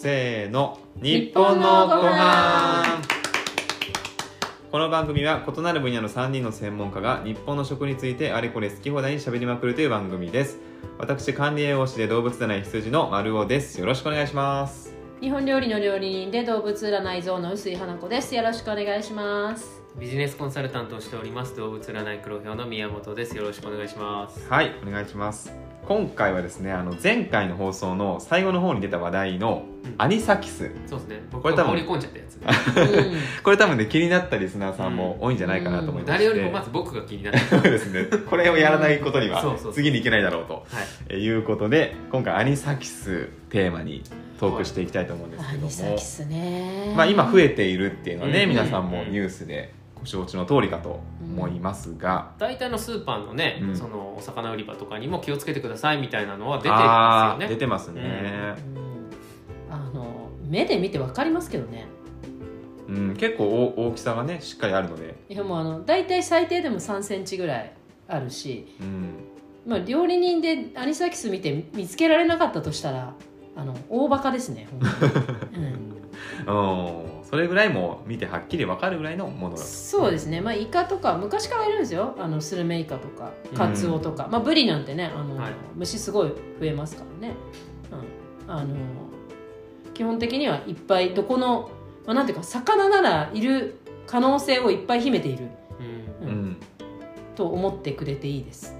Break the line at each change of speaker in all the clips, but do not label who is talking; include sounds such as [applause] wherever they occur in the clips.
せーの。日本のご飯。この番組は異なる分野の3人の専門家が日本の食についてあれこれ好き放題に喋りまくるという番組です。私管理栄養士で動物でない羊の丸尾です。よろしくお願いします。
日本料理の料理人で動物占い像の臼井花子です。よろしくお願いします。
ビジネスコンサルタントをしております。動物占い黒表の宮本です。よろしくお願いします。
はいお願いします今回はですねあの前回の放送の最後の方に出た話題の
うん。
アニサキス、
そうですね。僕
これ多分
が放り込んじゃったやつ。[laughs]
うん。
これ多分ね気になったリスナーさんも多いんじゃないかなと思いまして、
誰よりもまず僕が気になって
そうですね。これをやらないことには次に行けないだろうと
はい
う。ことで今回アニサキステーマにトークしていきたいと思うんです
ア
けども、
ニサキスね
まあ、今増えているっていうのはね、
うん
皆さんもニュースでご承知の通りかと思いますが、
大体のスーパーのね、
うん。
そのお魚売り場とかにも気をつけてくださいみたいなのは出てるん
あ
すよね。
出てますね、
うん。あの目で見てわかりますけどね。
うん結構大大きさがねしっかりあるので、
いやもうあの大体最低でも3センチぐらいあるし、
うん、
まあ、料理人でアニサキス見て見つけられなかったとしたらあの大バカですね本当に、[laughs] うん。
うんそれぐらいも見てはっきり分かるぐらいのものだと。
そうですね、まあ、イカとか昔からいるんですよ。あのスルメイカとかカツオとか、まあ、ブリなんてねあの、
はい。
虫すごい増えますからね、うん、あの基本的にはいっぱいどこの、まあ、なんていうか魚ならいる可能性をいっぱい秘めている。
うん。
う
うんん。
と思ってくれていいです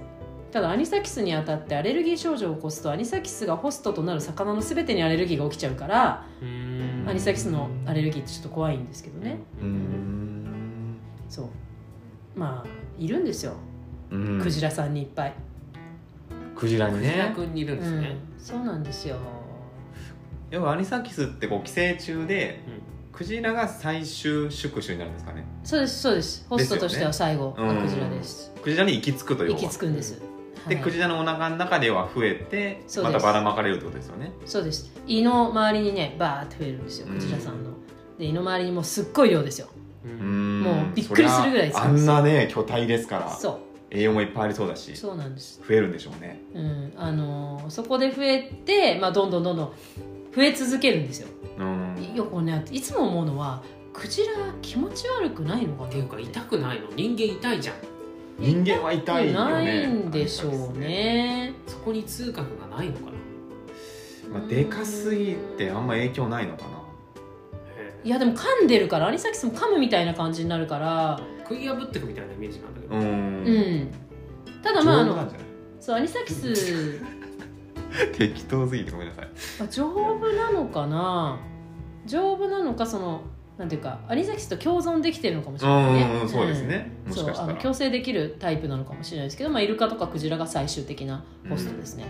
ただアニサキスにあたってアレルギー症状を起こすとアニサキスがホストとなる魚の全てにアレルギーが起きちゃうから、
うん。
アニサキスのアレルギーってちょっと怖いんですけどね、
うーん。
そう。まあいるんですよ。
うん。
クジラさんにいっぱい、
クジラに
クジラ
ね
君にいるんですね、
うん、そうなんですよ。
要はアニサキスってこう寄生虫でクジラが最終宿主になるんですかね。
そうですそうです。ホストとしては最後クジラです。
クジラに行き着くという
行き着くんです、
で、
はい。
クジラのお腹の中では増えてまたばらまかれるってことですよね。
そうです。胃の周りにねバーって増えるんですよクジラさんの、で胃の周りにもうすっごい量ですよ。
うん。
もうびっくりするぐらい
あんなね巨体ですから
そ
栄養もいっぱいありそうだし
うそうなんです。
増えるんでしょうね。
うん。あのーそこで増えて、まあ、どんどんどんどん増え続けるんですよ。
うん。
よくねいつも思うのはクジラ気持ち悪くないのかな？
っていうか痛くないの？人間痛いじゃん
人間は痛いよね。
ないんでしょうね。
そこに痛覚がないのかな。
まあ、でかすぎてあんま影響ないのかな。
へ
いやでも噛んでるからアニサキスも噛むみたいな感じになるから。
ー食い破ってくみたいなイメージなんだけど、
うん。
うん。ただまああの
丈夫なんじゃない。
そうアニサキス。[laughs]
適当すぎてごめんなさい。
あ丈夫なのかな。丈夫なのかそのなんていうかアニサキスと共存できてるのかもしれないね。
うんうんそうですね。
うん。
もしかしたら。
そうあの共生できるタイプなのかもしれないですけど、まあ、イルカとかクジラが最終的なホストですね、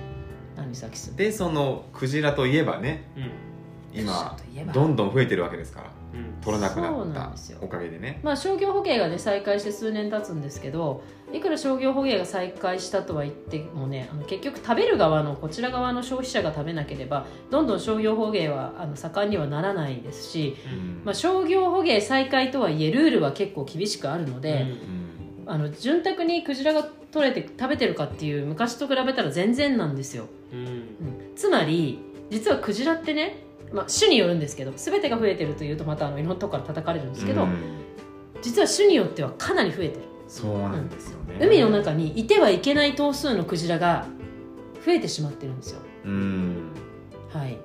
アニサキス。
でそのクジラといえばね
うん。
今どんどん増えてるわけですから。
うん
取らなくなっ
なんですよ
たおかげでね
まあ、商業捕鯨がね再開して数年経つんですけどいくら商業捕鯨が再開したとは言ってもねあの結局食べる側のこちら側の消費者が食べなければどんどん商業捕鯨はあの盛んにはならないですし、
うん。
まあ、商業捕鯨再開とはいえルールは結構厳しくあるので、
うん
あの潤沢にクジラが取れて食べてるかっていう昔と比べたら全然なんですよ、
うん。
うん。つまり実はクジラってね、まあ、種によるんですけど全てが増えてるというとまたあのいろんなとこから叩かれるんですけど、
うん。
実は種によってはかなり増えてる。
そうなんですよね。
海の中にいてはいけない頭数のクジラが増えてしまってるんですよ。
うん。
はい。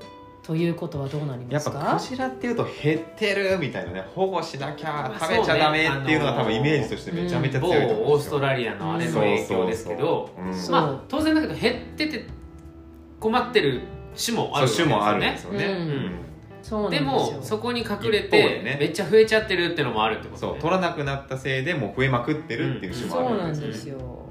ということはどうなり
やっ
ますか？
ぱクジラっていうと減ってるみたいなね保護しなきゃ
まあ
食べちゃダメっていうのが多分イメージとしてめちゃめちゃ
某
強いと思うん
オース
ですよ
トラリアのあれの影響ですけどまあ当然だけど減ってて困ってる種もある
そう種もあるんですよね、
うん。
うん
そうなんで
です
よ。
もそこに隠れて
ね。
めっちゃ増えちゃってるってのもあるってことね。
そう取らなくなったせいでもう増えまくってるっていう種も
そう
あ
なんで
るんですすよ。
よ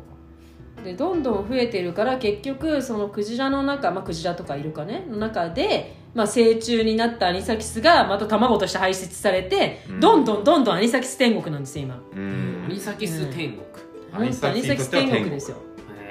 でどんどん増えてるから結局そのクジラの中、まあ、クジラとかイルカねの中で、まあ、成虫になったアニサキスがまた卵として排出されて、
うん。
どんどんどんどんアニサキス天国なんですよ今。
うん。
アニサキス天国、
アニ
本当アニサキス天国ですよ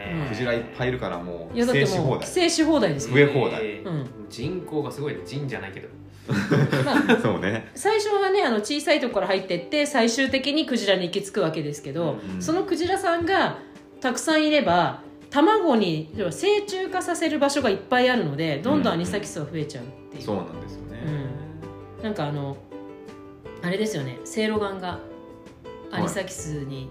へー
クジラいっぱいいるからもう
いやだってもう
寄生し放題。
寄生し放題ですよ。
増え放題。
えー
うん。
人口がすごいね。人じゃないけど。
ま [laughs] あ
そうね。
最初はねあの小さいところから入ってって最終的にクジラに行き着くわけですけど、
うん
そのクジラさんがたくさんいれば卵に要は成虫化させる場所がいっぱいあるのでどんどんアニサキスは増えちゃうっていう、
そうなんですよね、
なんかあのあれですよね。せいろがんがアニサキスに、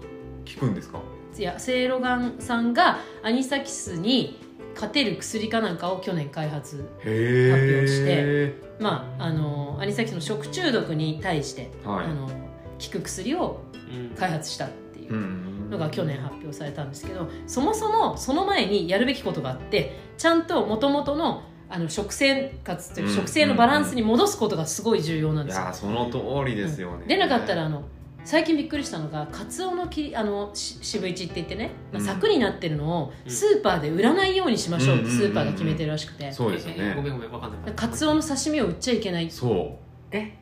効くんですか？
い、やせいろがんさんがアニサキスに勝てる薬かなんかを去年開発
へ
発表し
え
まああのアニサキスの食中毒に対して、
はい。
あの効く薬を
うん。
開発したっていう
うん。
のが去年発表されたんですけどそもそもその前にやるべきことがあってちゃんともともとのあの食生活という
うん。
食生のバランスに戻すことがすごい重要なんですよ。
いや。その通りですよね、
でなかったらあの最近びっくりしたのがカツオのきあのし渋市って言ってね、まあ、
うん
柵になってるのを
うん。
スーパーで売らないようにしましょうって
うん。
スーパーが決めてるらしくて、
そうですよね。
えごめんごめんわかんない。
カツオの刺身を売っちゃいけない、
そう。
え？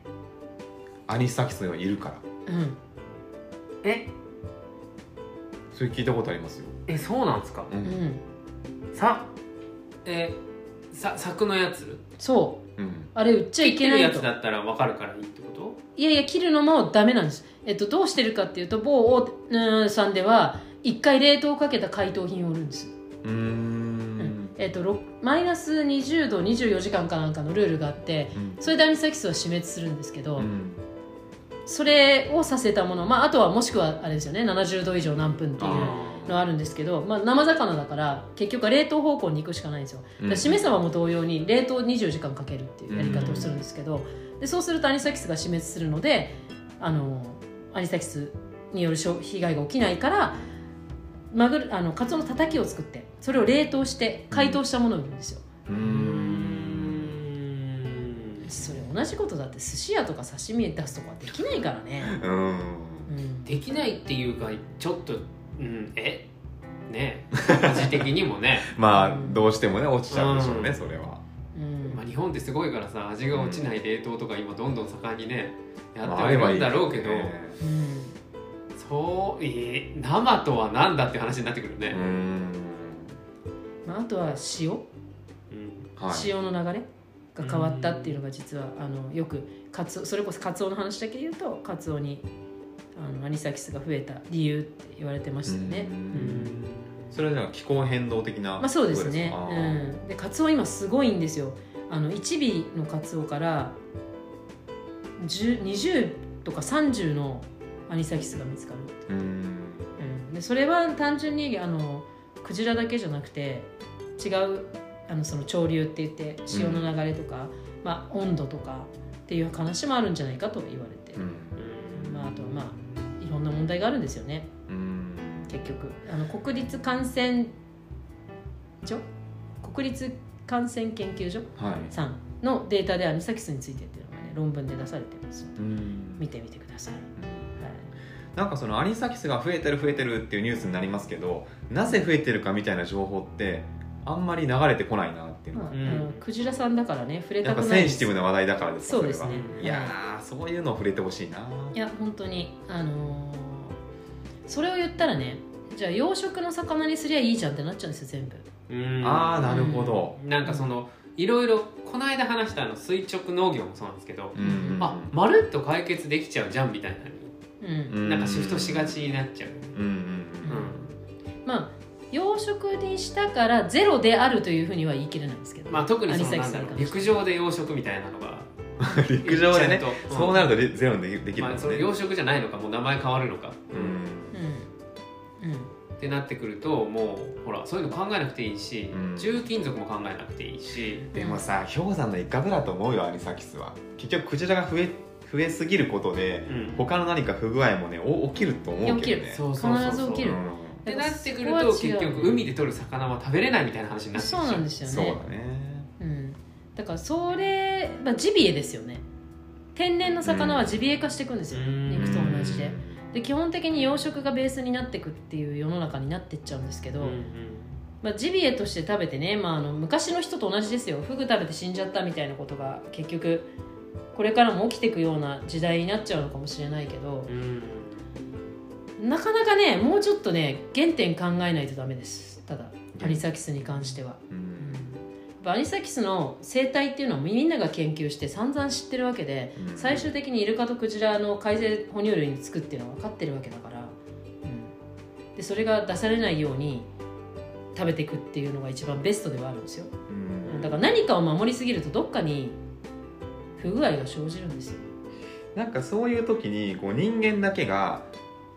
アニサキスがいるから。
うん、
え？
それ聞いたことありますよ、
えそうなんですか？
う
うん。ん、
さえさ柵のやつ？
そう。
うん、
あれ売っちゃい
切ってるや
けないと
つだったらわかるからいいってこと？
いやいや切るのもダメなんです、えっと、どうしてるかっていうと某大手さんでは一回冷凍をかけた解凍品を売るんです、
うーん。
えっと、ろマイナス20度24時間かなんかのルールがあって
うん。
それでアニサキスは死滅するんですけど、
うん。
それをさせたもの、まあ、あとはもしくはあれですよね70度以上何分っていう。
あ
のあるんですけど、まあ、生魚だから結局は冷凍方向に行くしかないんですよ。だからしめ鯖も同様に冷凍20時間かけるっていうやり方をするんですけど、でそうするとアニサキスが死滅するのであのアニサキスによる消被害が起きないからマグルあのカツオのたたきを作ってそれを冷凍して解凍したものを売るんですよ、
う
ん。ん
それ同じことだって寿司屋とか刺身出すとかできないからね、
うん。
うん、
できないっていうかちょっとうん。え？ね味的にもね、[laughs]
まあどうしてもね落ちちゃうんでしょうね、
うん。
それは。
うん。
まあ、日本ってすごいからさ味が落ちない冷凍とか今どんどん盛んにねや
まあ
ってはいるんだろうけど、
ね。
うん
そうえー生とは何だって話になってくるね。
う、ん。
まあ、あとは塩？
うん。
はい。
潮の流れが変わったっていうのが実はあのよくカツオそれこそカツオの話だけで言うとカツオにあのアニサキスが増えた理由って言われてましたよね。
う
うん。ん
それはなんか気候変動的な
まあそうですね。うん、でカツオ今すごいんですよ。あの1尾のカツオから10 20とか30のアニサキスが見つかる。
うん。
うん、でそれは単純にあのクジラだけじゃなくて違うあのその潮流って言って潮の流れとか、まあ、温度とかっていう話もあるんじゃないかと言われて、
うん。
まあ、あとはまあんな問題があるんですよね。
うん。
結局。あの国立感染所？国立感染研究所？
はい。
さんのデータでアニサキスについてっていうのがね論文で出されてるんです見てみてください、はい。
なんかそのアニサキスが増えてる増えてるっていうニュースになりますけどなぜ増えてるかみたいな情報ってあんまり流れてこないなっていうの。
まあ、
は、
うん。
あのクジラさんだからね触れ
やっぱ
たくない。
センシティブな話題だからですか
そうですね
いやーそういうのを触れてほしいな。い
や本当にあのーそれを言ったらねじゃあ養殖の魚にすりゃいいじゃんってなっちゃうんですよ全部。
うん。
ああなるほど、
なんかそのいろいろこの間話したあの垂直農業もそうなんですけど、
うんうんうん。
あまるっと解決できちゃうじゃんみたいなのに。
うん、
う
なんかシフトしがちになっちゃう、
うんうん。
うん。
まあ養殖にしたからゼロであるというふうには言い切れないんですけど、
まあ、特にそのなんだろう陸上で養殖みたいなのが。
う [laughs] ん陸上でね [laughs]
ちゃんと。
そうなるとレゼロにできできる
まあ、
んですね、
その養殖じゃないのかもう名前変わるのか、
うん。
うん。うん
ってなってくるともうほらそういうの考えなくていいし、
うん。
重金属も考えなくていいし、
でもさ氷山の一角だと思うよアニサキスは。結局クジラが増え増えすぎることで
うん。
他の何か不具合もねお起きると思うけどね。
起きる。
そうそうそうそう。
必ず起きる。
うん
ってなってくると結局海で取る魚は食べれないみたいな話になって
そうなんですよね。
そうだね。
うん、だからそれ、まあ、ジビエですよね。天然の魚はジビエ化していくんですよ、
うん。
肉と同じで。で基本的に養殖がベースになっていくっていう世の中になってっちゃうんですけど、
うんうん。
まあ、ジビエとして食べてね、まあ、あの昔の人と同じですよ。フグ食べて死んじゃったみたいなことが結局これからも起きていくような時代になっちゃうのかもしれないけど
うん
なかなかねもうちょっとね原点考えないとダメです。ただアニサキスに関しては。
うん。
アニサキスの生態っていうのをみんなが研究して散々知ってるわけで
うん。
最終的にイルカとクジラの海生哺乳類につくっていうのは分かってるわけだから、うん、でそれが出されないように食べていくっていうのが一番ベストではあるんですよ。
うん。
だから何かを守りすぎるとどっかに不具合が生じるんですよ。
なんかそういう時にこう人間だけが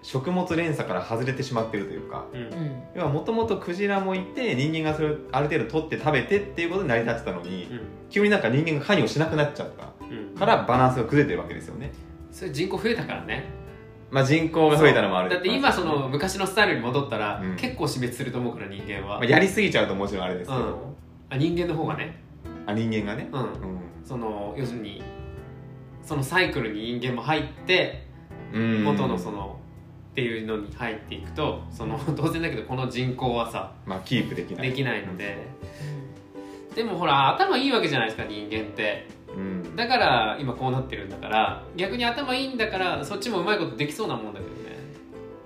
食物連鎖から外れてしまってるというか。
うん。
うん。
要はもともとクジラもいて人間がそれをある程度取って食べてっていうことに成り立ってたのに急になんか人間が関与しなくなっちゃった。
うん。うん
からバランスが崩れてるわけですよね。
それ人口増えたからね。
まあ人口が増えたのもある。
だって今その昔のスタイルに戻ったら、
うん。
結構死滅すると思うから人間は、
まあ、やりすぎちゃうともちろんあれですけど、
うん。あ人間の方がね、
あ人間がね。
うん、
うん。
その要するにそのサイクルに人間も入って
うん。
元のその、っていうのに入っていくとその当然だけどこの人口はさ
まあキープできない。
できないので。でもほら頭いいわけじゃないですか人間って。
うん。
だから今こうなってるんだから逆に頭いいんだからそっちもうまいことできそうなもんだけどね。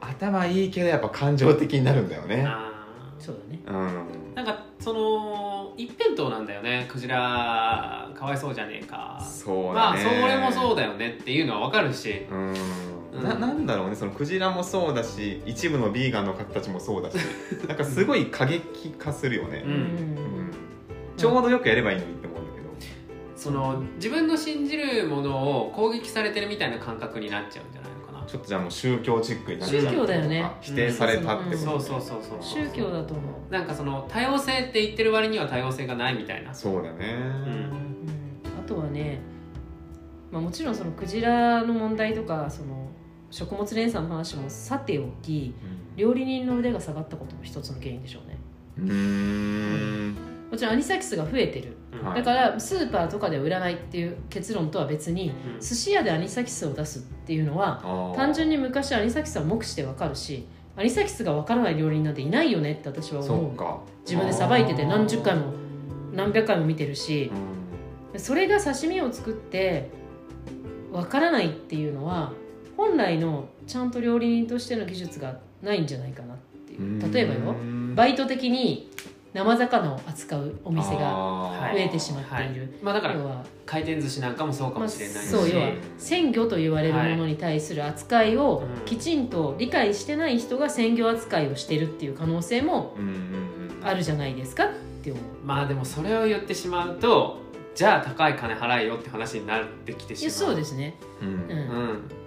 頭いいけどやっぱ感情的になるんだよね。
あ
そうだね。
うん。
ーなんかその一辺倒なんだよね。クジラかわいそうじゃねえか。
そう
まあ
だね
それもそうだよねっていうのは分かるし。
うん
うん
ななんだろうねそのクジラもそうだし一部のビーガンの方たちもそうだし。[laughs] なんかすごい過激化するよね。
う、ん。
うん。ちょうどよくやればいいのにって思うんだけど。
その自分の信じるものを攻撃されてるみたいな感覚になっちゃうんじゃないのかな。
ちょっとじゃあもう宗教チックになっちゃう
宗教だよね。
否定されたってこと、
そうそうそうそう
宗教だと思う。
なんかその多様性って言ってる割には多様性がないみたいな。
そうだね、
ん。
うん。あとはね、まあ、もちろんそのクジラの問題とかその食物連鎖の話もさておき料理人の腕が下がったことも一つの原因でしょうね。
うん。
もちろんアニサキスが増えてる。
うん。
はい
だからスーパーとかでは売らないっていう結論とは別に
うん。
寿司屋でアニサキスを出すっていうのは単純に昔アニサキスは目視でわかるしアニサキスがわからない料理人なんていないよねって私は思う。自分でさばいてて何十回も何百回も見てるし
うん。
それが刺身を作ってわからないっていうのは本来のちゃんと料理人としての技術がないんじゃないかなっていう。例えばよ
うん
バイト的に生魚を扱うお店が増えてしまっている、
はい。まあだから
要は、
回転寿司なんかもそうか
まあ、
もしれないし、
そう要は鮮魚と言われるものに対する扱いを
うん。
きちんと理解してない人が鮮魚扱いをしてるっていう可能性もあるじゃないですかって思う。
まあでもそれを言ってしまうとじゃあ高い金払えよって話になってきてしまう。
そうですね、
うん。
うん。
うん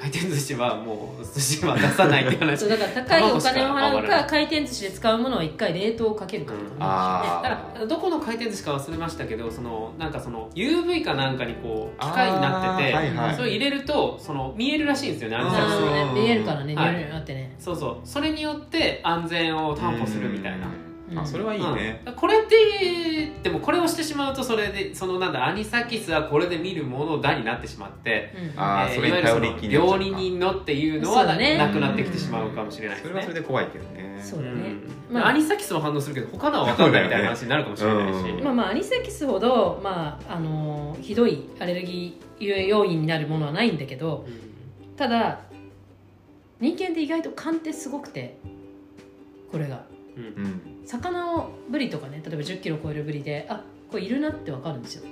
回転寿司はもう寿司は出さないって話。
そうだから高いお金を払う
か
回転寿司で使うものは一回冷凍をかけるかとかね、
あ
だからどこの回転寿司か忘れましたけどそのなんかその UV かなんかにこう機械になってて、
はいはい。
それ入れるとその見えるらしいんですよねアニサキス
うん。
が
あーね見えるからね、
はい。
見えるようになってね、
そうそう。それによって安全を担保するみたいな。
うんあそれはいいね、
うん。これってでもこれをしてしまうとそれでそのなんだアニサキスはこれで見るものだになってしまって、
うん。
えー
あーそれに
いわゆる料理人のっていうのはな,、
そうね。
なくなってきてしまうかもしれないですね。
それはそれで怖いけどね。
そうだね
ん。
まあ
アニサキスは反応するけど他のは分かんないみたいな話になるかもしれないし、
そうだよね。
まあまあアニサキスほど、まああのーひどいアレルギー要因になるものはないんだけどただ人間って意外と勘ってすごくてこれが。
うんうん。
うん
魚をブリとかね例えば1 0キロ超えるブリであこれいるなってわかるんですよ。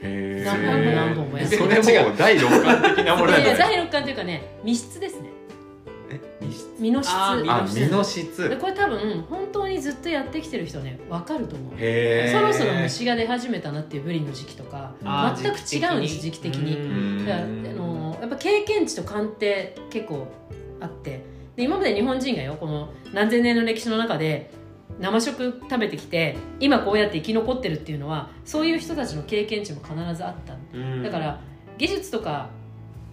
へ
何本も何本もやって
それもう第六感的なものだね。[laughs]
第六感というかね身質ですね。
え身質
身の質
あ
身の
で
質
これ多分本当にずっとやってきてる人はね分かると思う。そろそろ虫が出始めたなっていうブリの時期とか全く違うんです時期的に。
うん。
だからあのやっぱ経験値と勘って結構あって。で今まで日本人がよこの何千年の歴史の中で生食食べてきて今こうやって生き残ってるっていうのはそういう人たちの経験値も必ずあった。
うん。
だから技術とか、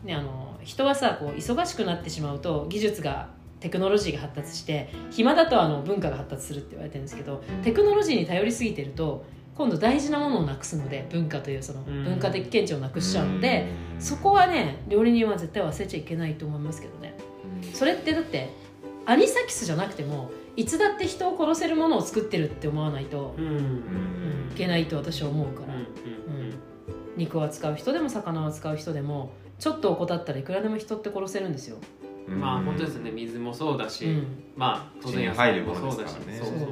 ね、あの人はさこう忙しくなってしまうと技術がテクノロジーが発達して暇だとあの文化が発達するって言われてるんですけどテクノロジーに頼りすぎてると今度大事なものをなくすので文化というその
うん。
文化的見地をなくしちゃうので、そこはね料理人は絶対忘れちゃいけないと思いますけどね。それってだってアニサキスじゃなくてもいつだって人を殺せるものを作ってるって思わないと、いけないと私は思うから、肉を扱う人でも魚を扱う人でもちょっと怠ったらいくらでも人って殺せるん。ですよ、
まあ本当ですね水もそうだし、まあ当然野菜もそうだし
ね
そうそうそう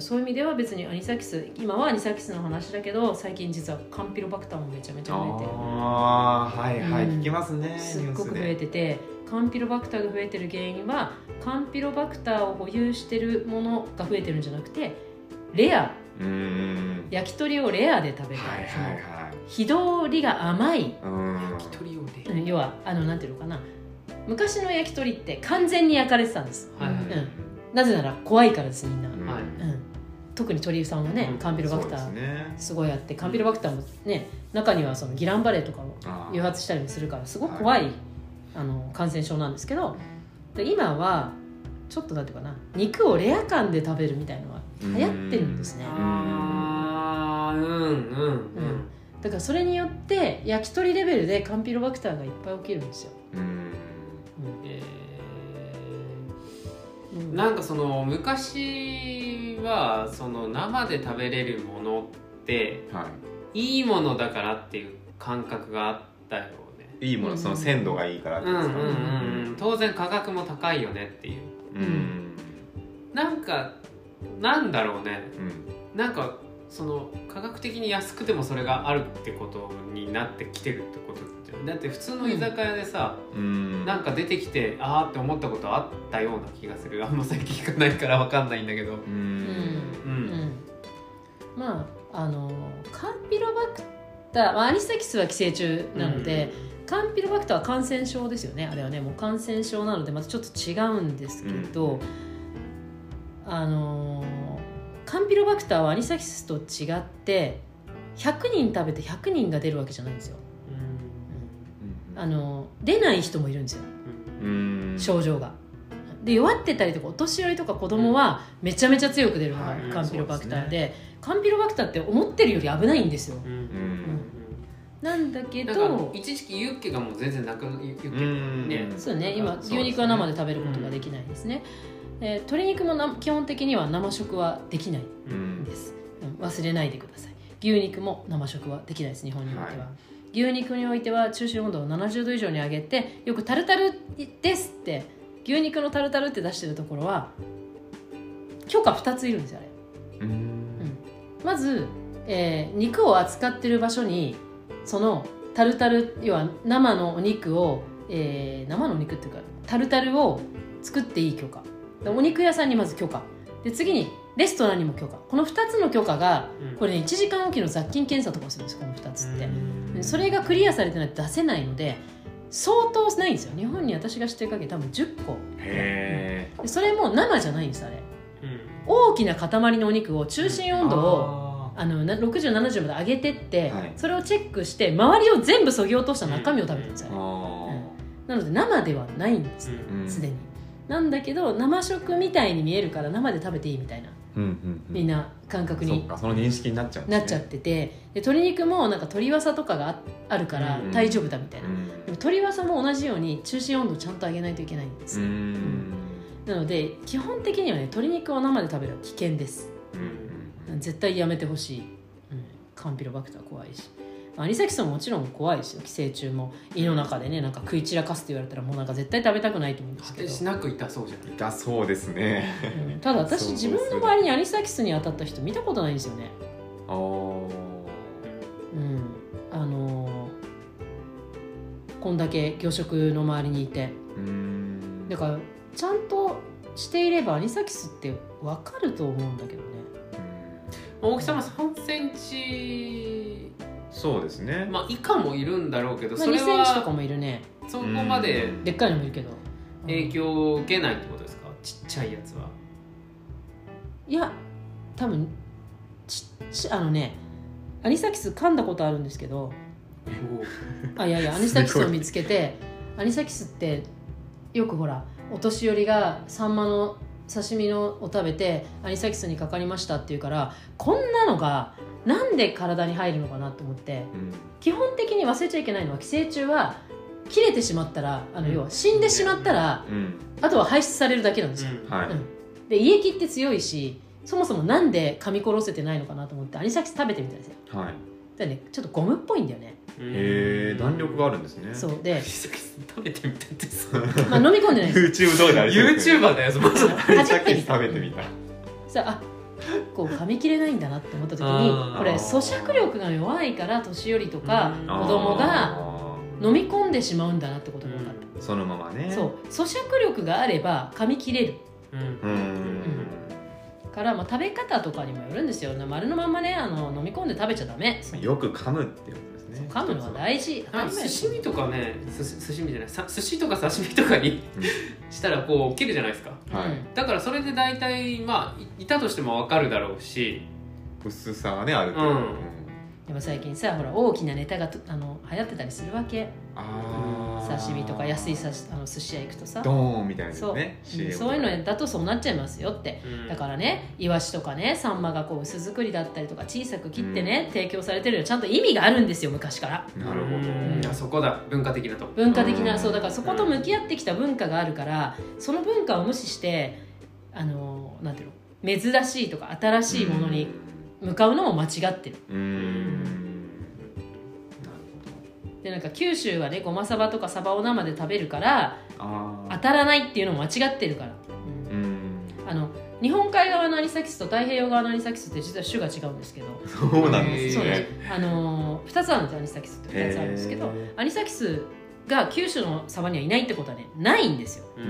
そういう意味では別にアニサキス今はアニサキスの話だけど最近実はカンピロバクターもめちゃめちゃ増えて
ああはいはい、
うん。
聞きますね
すっごく増えててカンピロバクターが増えてる原因はカンピロバクターを保有してるものが増えてるんじゃなくてレア。
うーん。
焼き鳥をレアで食べる、
はいはい
火通りが甘い、
うん。
焼き鳥をで、
うん。要はあのなんていうのかな。昔の焼き鳥って完全に焼かれてたんです。
はいはい。
うん。なぜなら怖いからですみんな、
うん。
はい
うん、特に鳥居さんはね、
うん
カンピロバクター
ですね。
すごいあってカンピロバクターもね中にはそのギランバレーとかを誘発したりもするからすごく怖い、あの感染症なんですけどで今はちょっとなんていうかな肉をレア感で食べるみたいのは流行ってるんですね、
あーうんうん
うん。だからそれによって焼き鳥レベルでカンピロバクターがいっぱい起きるんですよ、
うん。
え
うん。
ーなんかその昔はその生で食べれるものって
はい。
いものだからっていう感覚があったよね。
いいものその鮮度がいいからですか？
うんうんうんうん。当然価格も高いよねっていう。
うん。
なんかなんだろうね。
うん。
なんかその価格的に安くてもそれがあるってことになってきてるってことだって普通の居酒屋でさ、
うん。
なんか出てきてあーって思ったことあったような気がする。あんま最近聞かないからわかんないんだけど。
う
うん。
うん。
うん。まああのカンピロバクター、まあ、アニサキスは寄生虫なので、カンピロバクターは感染症ですよね。あれはねもう感染症なのでまたちょっと違うんですけど、あのカンピロバクターはアニサキスと違って100人食べて100人が出るわけじゃないんですよあの出ない人もいるんですよ。
うん。
症状が。で弱ってたりとかお年寄りとか子供はめちゃめちゃ強く出るのが
はい
カンピロバクター
そう
で,、カンピロバクターって思ってるより危ないんですよ。
うん。うん。
うん
なんだけど
一時期ユッケがもう全然なくユッケ
うん。
ね。
そうね。今牛肉は生で食べることができないですね、で鶏肉もな基本的には生食はできない
うんん
です、うん。忘れないでください。牛肉も生食はできないです日本においては、
は
牛肉においては中心温度を70度以上に上げてよくタルタルですって牛肉のタルタルって出してるところは許可2ついるんですよあれ。
うん。
まず、えー肉を扱ってる場所にそのタルタル要は生のお肉を、えー生のお肉っていうかタルタルを作っていい許可。でお肉屋さんにまず許可。で次にレストランにも許可。この2つの許可がこれね1時間おきの雑菌検査とかをするんですこの2つって、でそれがクリアされてないと出せないので相当ないんですよ。日本に私が知ってる限り多分10個。
へ
でそれも生じゃないんですあれ。
うん。
大きな塊のお肉を中心温度を
あ
あのな6070まで上げてって、
はい。
それをチェックして周りを全部そぎ落とした中身を食べてるんですよ、
ー。あ
なので生ではないんです
ー
うん。
すでに。なんだけど生食みたいに見えるから生で食べていいみたいな。
うんうん
みんな感覚に。
かその認識になっちゃうね。
なっちゃってて。で鶏肉もなんか鶏わさとかがああるから
うん
大丈夫だみたいな、
うん。
でも鶏わさも同じように中心温度をちゃんと上げないといけないんです
う
よ、
ん。
なので基本的にはね鶏肉を生で食べるのは危険です。
うん。
絶対やめてほしい、うん、カンピロバクター怖いしアニサキスももちろん怖いですよ寄生虫も。胃の中でねなんか食い散らかすって言われたらもうなんか絶対食べたくないと思うんですけど、
しなく痛そうじゃない
だそうですね。
うん。ただ私
そう
自分の周りにアニサキスに当たった人見たことないんですよね。
あー。
うん。あのーこんだけ魚食の周りにいて。
うん。
だからちゃんとしていればアニサキスって分かると思うんだけどね。
大きさも3センチ
そうですね。
まあ以下もいるんだろうけど
まあ、
それ
2センチとか
は
もいるね。
そこまで
うん。
でっかいのもいるけど。
影響を受けないってことですか？ちっちゃいやつは。い
や多分ちっちあのねアニサキス噛んだことあるんですけど。あいやいやアニサキスを見つけてアニサキスってよくほらお年寄りがサンマの刺身のを食べてアニサキスにかかりましたっていうからこんなのがなんで体に入るのかなと思って
うん。
基本的に忘れちゃいけないのは寄生虫は切れてしまったらあの
うん。
要は死んでしまったら
うん。
あとは排出されるだけなんですよ、
うん。
はい。
うん。で胃液って強いしそもそもなんで噛み殺せてないのかなと思ってアニサキス食べてみたんですよ。
はい。
だねちょっとゴムっぽいんだよね。
へえ弾力があるんですね。
そう。で、
食べてみたってさ
まあ、飲み込んでないです
YouTube 動画
YouTuber だよまず
アニサキス食べてみた。
さあ個を噛み切れないんだなって思った時にこれ咀嚼力が弱いから年寄りとか
うん。
子供が
あ
飲み込んでしまうんだなってことが分かっ
ーそのままね。
た、そう。咀嚼力があれば噛み切れる。
うん。
うん。
から、まあ、食べ方とかにもよるんですよ。丸のまんまねあの飲み込んで食べちゃダメ。
よく噛むっていうね。
噛むのは大事。当た
なんか
り前
寿司とかねす寿司じゃな。いさ寿司とか刺身とかに
うん。
したらこう切るじゃないですか。
はい。
うん
だからそれで大体まあいいたとしても分かるだろうし。
薄さはねある程度、
うん
でも最近さほら大きなネタがとあの流行ってたりするわけ。刺身とか安い刺しあの寿司屋行くとさ。
ドーンみたいな
そう,、
ね。
うん
CM
そういうのだとそうなっちゃいますよって。
うん。
だからねイワシとかねサンマがこう薄作りだったりとか小さく切ってね、提供されてるのちゃんと意味があるんですよ昔から。
なるほど。
うん。あそこだ。文化的なと。こ
文化的な、
うん
そうだからそこと向き合ってきた文化があるからその文化を無視してあのなんていうの珍しいとか新しいものに向かうのも間違ってる。でなんか九州はねごまさばとかサバを生で食べるから
あ
当たらないっていうのも間違ってるから、うん。あの日本海側のアニサキスと太平洋側のアニサキスって実は種が違うんですけど。
そうなんです
そう
ね。
ですあの2つあるんですアニサキスって2つあるんですけど
へ
アニサキスが九州のサバにはいないってことはねないんですよ、
う
ん。ん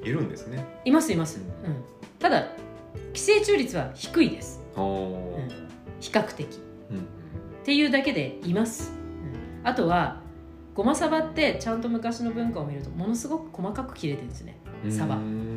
うん、
いるんですね。
いますいます、うん、ただ寄生虫率は低いですうん。比較的。っ
うん。
ていうだけでいます、うん、あとはごまサバってちゃんと昔の文化を見るとものすごく細かく切れてるんですね、
うん
サバ。
うーん
うん、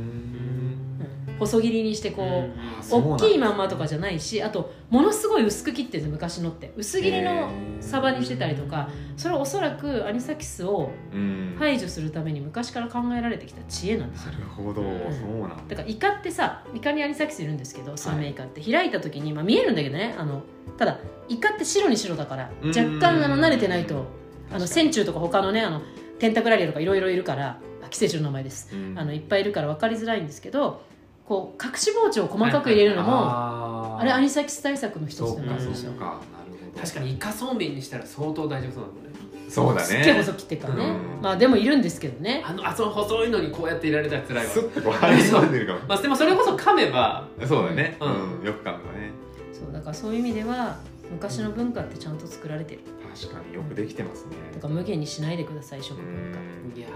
細切りにしてこう、大きいまんまとかじゃないしあとものすごい薄く切ってるんです昔のって。薄切りのサバにしてたりとかそれはおそらくアニサキスを
うん。
排除するために昔から考えられてきた知恵なんですよ。
なるほど、
ん
そうなんだ。
だからイカってさイカにアニサキスいるんですけどスルメイカって開いた時に、まあ、見えるんだけどねあのただイカって白に白だから
うん。
若干あの慣れてないとあの
確かに
線虫とか他のねあのテンタクラリアとかいろいろいるからあ寄生虫の名前です。
うん。
あのいっぱいいるから分かりづらいんですけどこう隠し包丁を細かく入れるのも、
あ
れアニサキス対策の一つ
そうか
なんですよ。
そうかなるほど。
確かにイカそうめんにしたら相当大丈夫そうだもんね。
そうだ
すっげえ
ね
細く切ってるからね、
うん。
まあでもいるんですけどね。
あのあその細いのにこうやっていられたら辛いわ。
スッてこう入り込んでるかも。
まあでもそれこそ噛めば。
そうだね、
う
うん。ん、よく噛むだね。
そうだからそういう意味では昔の文化ってちゃんと作られてる。
確かによくできてますね。
だから無限にしないでください食
う
文化。
ん。
いや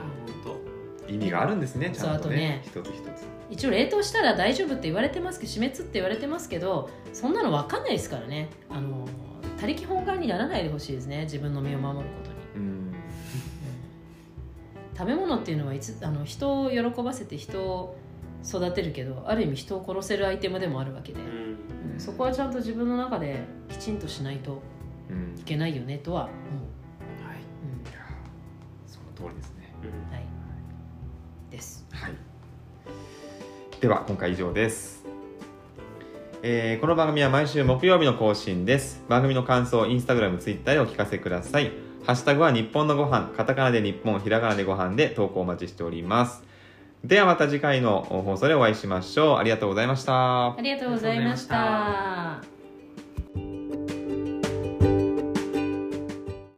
本
意味があるんですねちゃんとね。
と
一つ一つ。
一応冷凍したら大丈夫って言われてますけど死滅って言われてますけどそんなの分かんないですからね。あの他力本願にならないでほしいですね自分の身を守ることに、
うん。
うん。食べ物っていうのはいつあの人を喜ばせて人を育てるけどある意味人を殺せるアイテムでもあるわけで、
当うん。
うんそこはちゃんと自分の中できちんとしないと
うん
いけないよねとは思う、
はい。
うん。
その通りです
はい。で
は今回以上です。えーこの番組は毎週木曜日の更新です。番組の感想インスタグラムツイッターでお聞かせください。ハッシュタグは日本のご飯カタカナで日本ひらがなでご飯で投稿お待ちしております。ではまた次回の放送でお会いしましょう。ありがとうございました。
ありがとうございました。